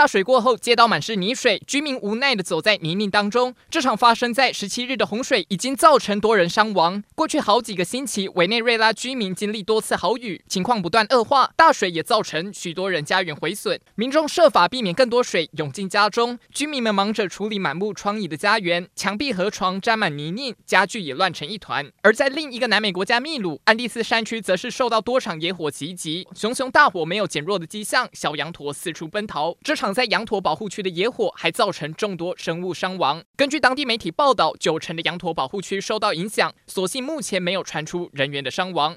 大水过后，街道满是泥水，居民无奈地走在泥泞当中。这场发生在十七日的洪水已经造成多人伤亡。过去好几个星期，委内瑞拉居民经历多次豪雨，情况不断恶化。大水也造成许多人家园毁损，民众设法避免更多水涌进家中。居民们忙着处理满目疮痍的家园，墙壁和床沾满泥泞，家具也乱成一团。而在另一个南美国家秘鲁，安第斯山区则是受到多场野火袭击，熊熊大火没有减弱的迹象，小羊驼四处奔逃。这场在羊驼保护区的野火还造成众多生物伤亡。根据当地媒体报道，九成的羊驼保护区受到影响，所幸目前没有传出人员的伤亡。